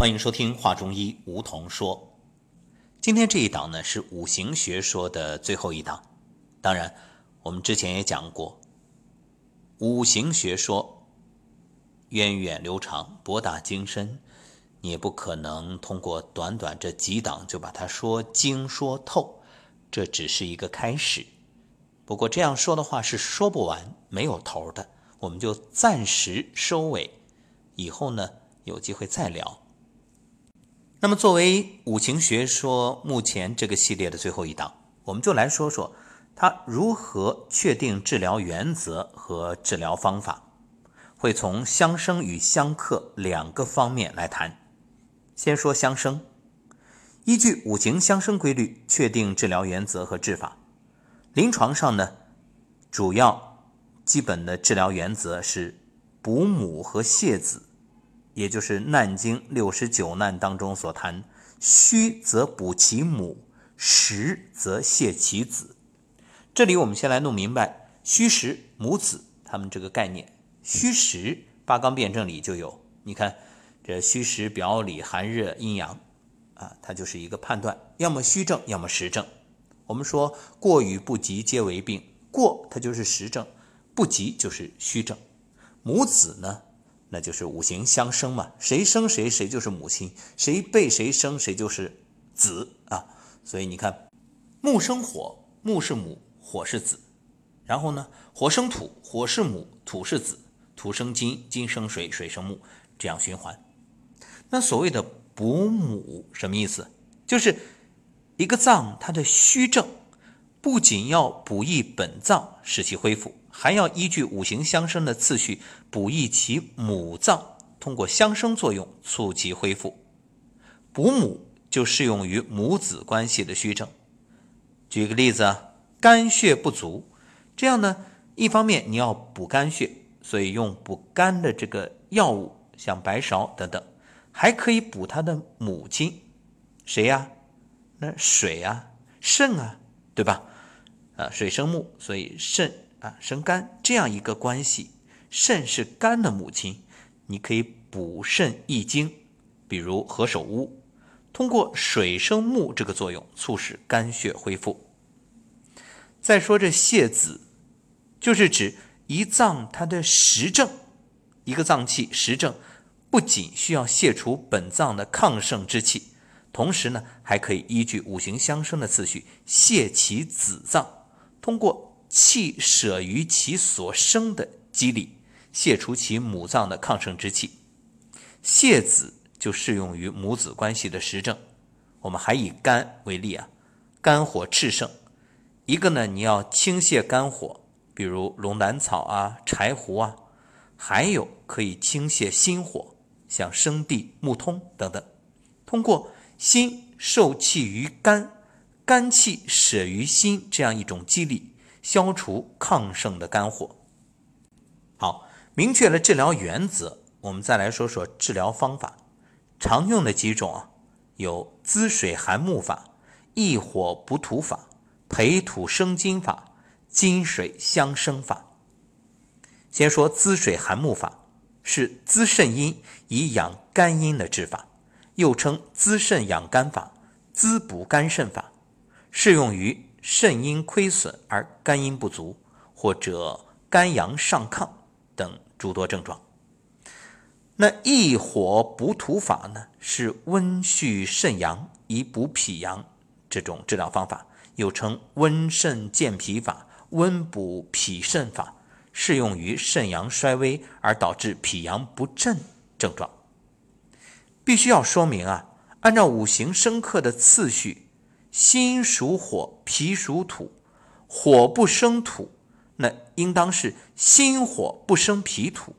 欢迎收听《话中医》，梧桐说。今天这一档呢是五行学说的最后一档。当然，我们之前也讲过，五行学说源远流长、博大精深，你也不可能通过短短这几档就把它说精说透。这只是一个开始。不过这样说的话是说不完、没有头的，我们就暂时收尾，以后呢有机会再聊。那么，作为五行学说目前这个系列的最后一档，我们就来说说它如何确定治疗原则和治疗方法。会从相生与相克两个方面来谈。先说相生，依据五行相生规律确定治疗原则和治法。临床上呢，主要基本的治疗原则是补母和泻子。也就是《难经》六十九难当中所谈，虚则补其母，实则泻其子。这里我们先来弄明白虚实母子他们这个概念。虚实八纲辩证里就有，你看这虚实表里寒热阴阳啊，它就是一个判断，要么虚症，要么实症。我们说过与不及皆为病，过它就是实症，不及就是虚症。母子呢？那就是五行相生嘛，谁生谁，谁就是母亲；谁被谁生，谁就是子啊。所以你看，木生火，木是母，火是子；然后呢，火生土，火是母，土是子；土生金，金生水，水生木，这样循环。那所谓的补母什么意思？就是一个脏它的虚症，不仅要补益本脏，使其恢复。还要依据五行相生的次序补益其母脏，通过相生作用促其恢复。补母就适用于母子关系的虚症。举个例子啊，肝血不足，这样呢，一方面你要补肝血，所以用补肝的这个药物，像白芍等等，还可以补他的母亲，谁呀？那水啊，肾啊，对吧？啊，水生木，所以肾。啊，生肝这样一个关系，肾是肝的母亲，你可以补肾益精，比如何首乌，通过水生木这个作用，促使肝血恢复。再说这泻子，就是指一脏它的实症，一个脏器实症，不仅需要泻除本脏的亢盛之气，同时呢，还可以依据五行相生的次序泻其子脏，通过。气舍于其所生的机理，泄除其母脏的亢盛之气。泻子就适用于母子关系的实证。我们还以肝为例啊，肝火炽盛，一个呢你要清泻肝火，比如龙胆草啊、柴胡啊；还有可以清泻心火，像生地、木通等等。通过心受气于肝，肝气舍于心这样一种机理。消除亢盛的肝火。好，明确了治疗原则，我们再来说说治疗方法。常用的几种啊，有滋水涵木法、益火补土法、培土生金法、金水相生法。先说滋水涵木法，是滋肾阴以养肝阴的治法，又称滋肾养肝法、滋补肝肾法，适用于。肾阴亏损而肝阴不足，或者肝阳上亢等诸多症状。那益火补土法呢，是温煦肾阳以补脾阳这种治疗方法，又称温肾健脾法、温补脾肾法，适用于肾阳衰微而导致脾阳不振症状。必须要说明啊，按照五行生克的次序。心属火，脾属土，火不生土，那应当是心火不生脾土，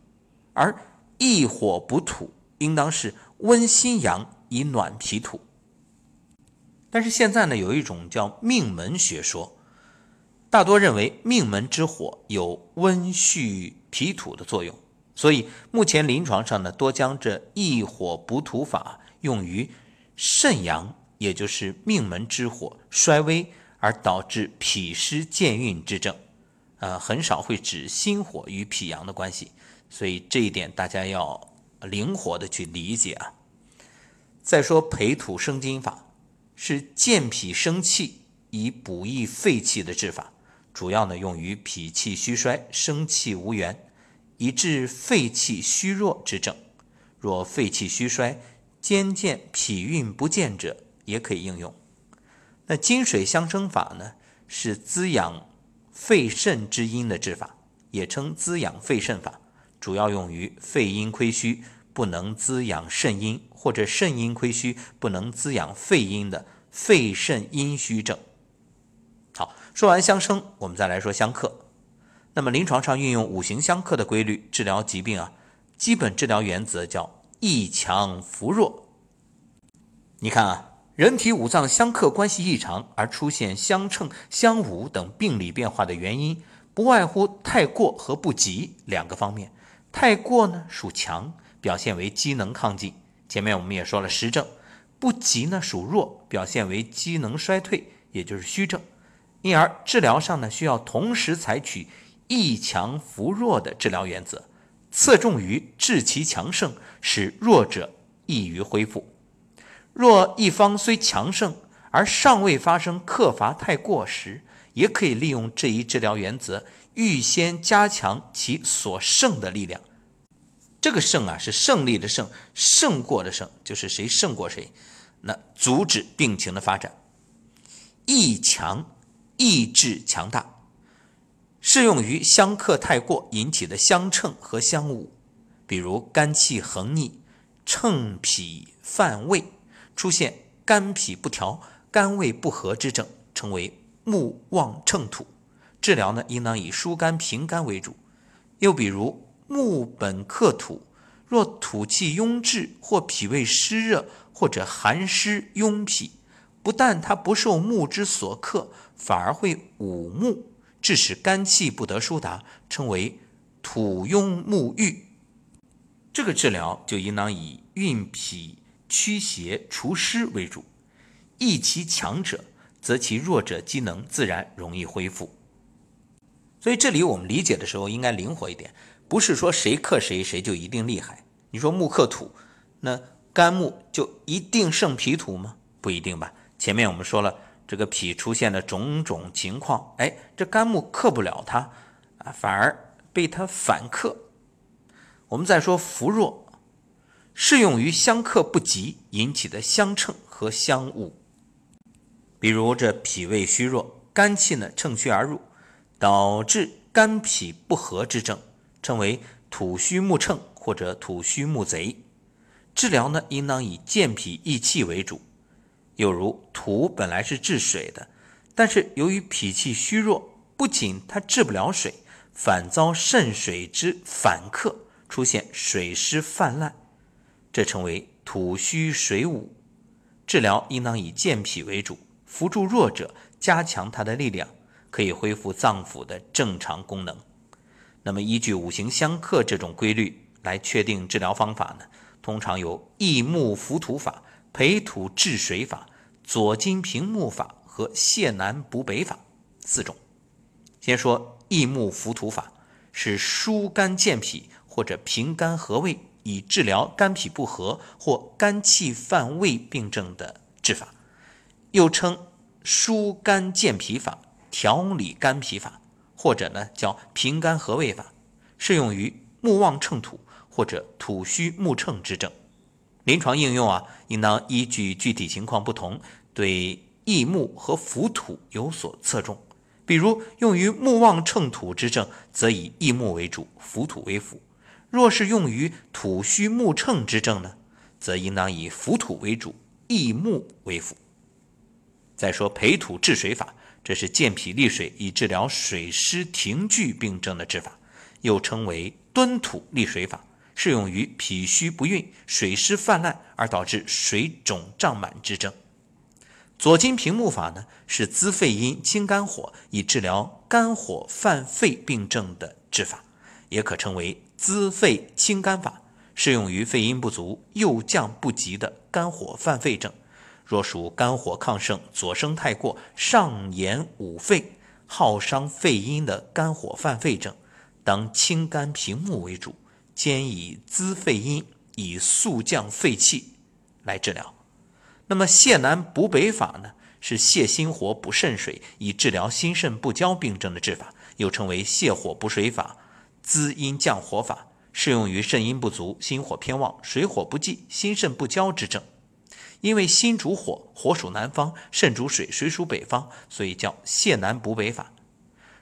而益火补土，应当是温心阳以暖脾土。但是现在呢，有一种叫命门学说，大多认为命门之火有温煦脾土的作用，所以目前临床上呢，多将这益火补土法用于肾阳。也就是命门之火衰微而导致脾湿健运之症，呃，很少会指心火与脾阳的关系，所以这一点大家要灵活的去理解啊。再说培土生金法，是健脾生气以补益肺气的治法，主要呢用于脾气虚衰、生气无源，以治肺气虚弱之症。若肺气虚衰、兼见脾运不健者，也可以应用。那金水相生法呢，是滋养肺肾之阴的治法，也称滋养肺肾法，主要用于肺阴亏虚不能滋养肾阴，或者肾阴亏虚不能滋养肺阴的肺肾阴虚症。好，说完相生，我们再来说相克。那么临床上运用五行相克的规律治疗疾病啊，基本治疗原则叫益强扶弱。你看啊。人体五脏相克关系异常而出现相称、相侮等病理变化的原因，不外乎太过和不及两个方面。太过呢属强，表现为机能亢进，前面我们也说了实症；不及呢属弱，表现为机能衰退，也就是虚症。因而治疗上呢需要同时采取益强扶弱的治疗原则，侧重于治其强盛，使弱者易于恢复。若一方虽强盛，而尚未发生克伐太过时，也可以利用这一治疗原则，预先加强其所胜的力量。这个胜啊，是胜利的胜，胜过的胜，就是谁胜过谁，那阻止病情的发展。益强，意志强大，适用于相克太过引起的相称和相侮，比如肝气横逆、乘脾犯胃。出现肝脾不调、肝胃不和之症，称为木旺秤土。治疗呢，应当以疏肝平肝为主。又比如木本克土，若土气壅滞或脾胃湿热或者寒湿壅脾，不但它不受木之所克，反而会侮木，致使肝气不得疏达，称为土壅木郁。这个治疗就应当以运脾。驱邪除湿为主，益其强者，则其弱者机能自然容易恢复。所以这里我们理解的时候应该灵活一点，不是说谁克谁谁就一定厉害。你说木克土，那肝木就一定胜脾土吗？不一定吧。前面我们说了，这个脾出现了种种情况，哎，这肝木克不了它啊，反而被它反克。我们再说扶弱。适用于相克不及引起的相称和相侮，比如这脾胃虚弱，肝气呢乘虚而入，导致肝脾不和之症，称为土虚木乘或者土虚木贼。治疗呢应当以健脾益气为主。又如土本来是治水的，但是由于脾气虚弱，不仅它治不了水，反遭肾水之反克，出现水湿泛滥。这称为土虚水捂，治疗应当以健脾为主，扶助弱者，加强他的力量，可以恢复脏腑的正常功能。那么，依据五行相克这种规律来确定治疗方法呢？通常有益木扶土法、培土治水法、左金平木法和泻南补北法四种。先说益木扶土法，是疏肝健脾或者平肝和胃。以治疗肝脾不和或肝气犯胃病症的治法，又称疏肝健脾法、调理肝脾法，或者呢叫平肝和胃法，适用于木旺秤土或者土虚木秤之症。临床应用啊，应当依据具体情况不同，对益木和浮土有所侧重。比如用于木旺秤土之症，则以益木为主，浮土为辅。若是用于土虚木乘之症呢，则应当以浮土为主，益木为辅。再说培土治水法，这是健脾利水以治疗水湿停聚病症的治法，又称为敦土利水法，适用于脾虚不运、水湿泛滥而导致水肿胀满之症。左金平木法呢，是滋肺阴、清肝火，以治疗肝火犯肺病症的治法，也可称为。滋肺清肝法适用于肺阴不足、右降不及的肝火犯肺症。若属肝火亢盛、左升太过、上炎捂肺、耗伤肺阴的肝火犯肺症，当清肝平目为主，兼以滋肺阴，以速降肺气，来治疗。那么泻南补北法呢，是泻心火补肾水，以治疗心肾不交病症的治法，又称为泻火补水法、滋阴降火法，适用于肾阴不足、心火偏旺、水火不济、心肾不交之症。因为心主火，火属南方；肾主水，水属北方，所以叫泻南补北法。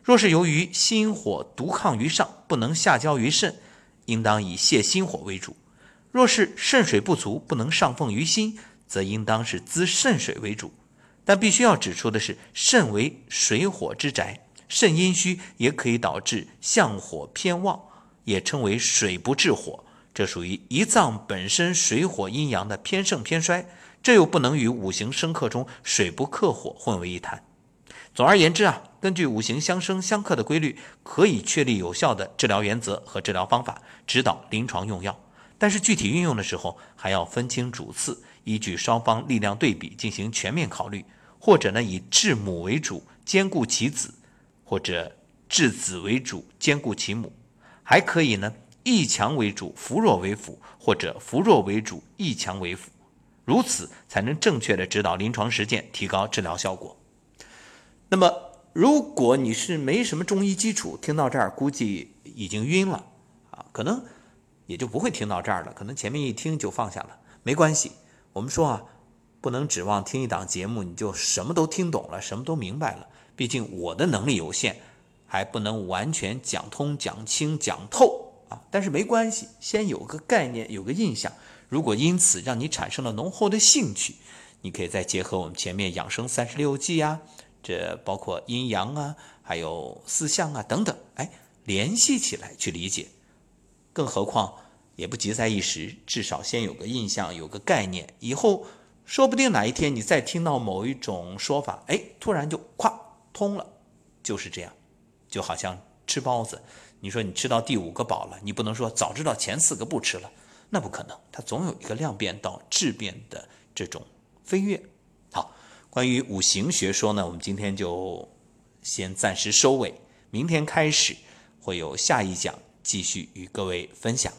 若是由于心火独抗于上，不能下交于肾，应当以泻心火为主；若是肾水不足，不能上奉于心，则应当是滋肾水为主。但必须要指出的是，肾为水火之宅，肾阴虚也可以导致相火偏旺，也称为水不治火，这属于一脏本身水火阴阳的偏盛偏衰。这又不能与五行生克中水不克火混为一谈。总而言之啊，根据五行相生相克的规律，可以确立有效的治疗原则和治疗方法，指导临床用药。但是具体运用的时候，还要分清主次，依据双方力量对比进行全面考虑。或者呢，以治母为主，兼顾其子；或者治子为主，兼顾其母。还可以呢，益强为主，扶弱为辅；或者扶弱为主，益强为辅。如此才能正确的指导临床实践，提高治疗效果。那么，如果你是没什么中医基础，听到这儿估计已经晕了啊，可能也就不会听到这儿了。可能前面一听就放下了，没关系。我们说啊，不能指望听一档节目你就什么都听懂了，什么都明白了。毕竟我的能力有限，还不能完全讲通、讲清、讲透啊。但是没关系，先有个概念，有个印象。如果因此让你产生了浓厚的兴趣，你可以再结合我们前面养生三十六计啊，这包括阴阳啊，还有四象啊等等，哎，联系起来去理解。更何况也不急在一时，至少先有个印象，有个概念，以后说不定哪一天你再听到某一种说法，哎，突然就咵通了，就是这样。就好像吃包子，你说你吃到第五个饱了，你不能说早知道前四个不吃了。那不可能，它总有一个量变到质变的这种飞跃。关于五行学说呢，我们今天就先暂时收尾，明天开始会有下一讲继续与各位分享。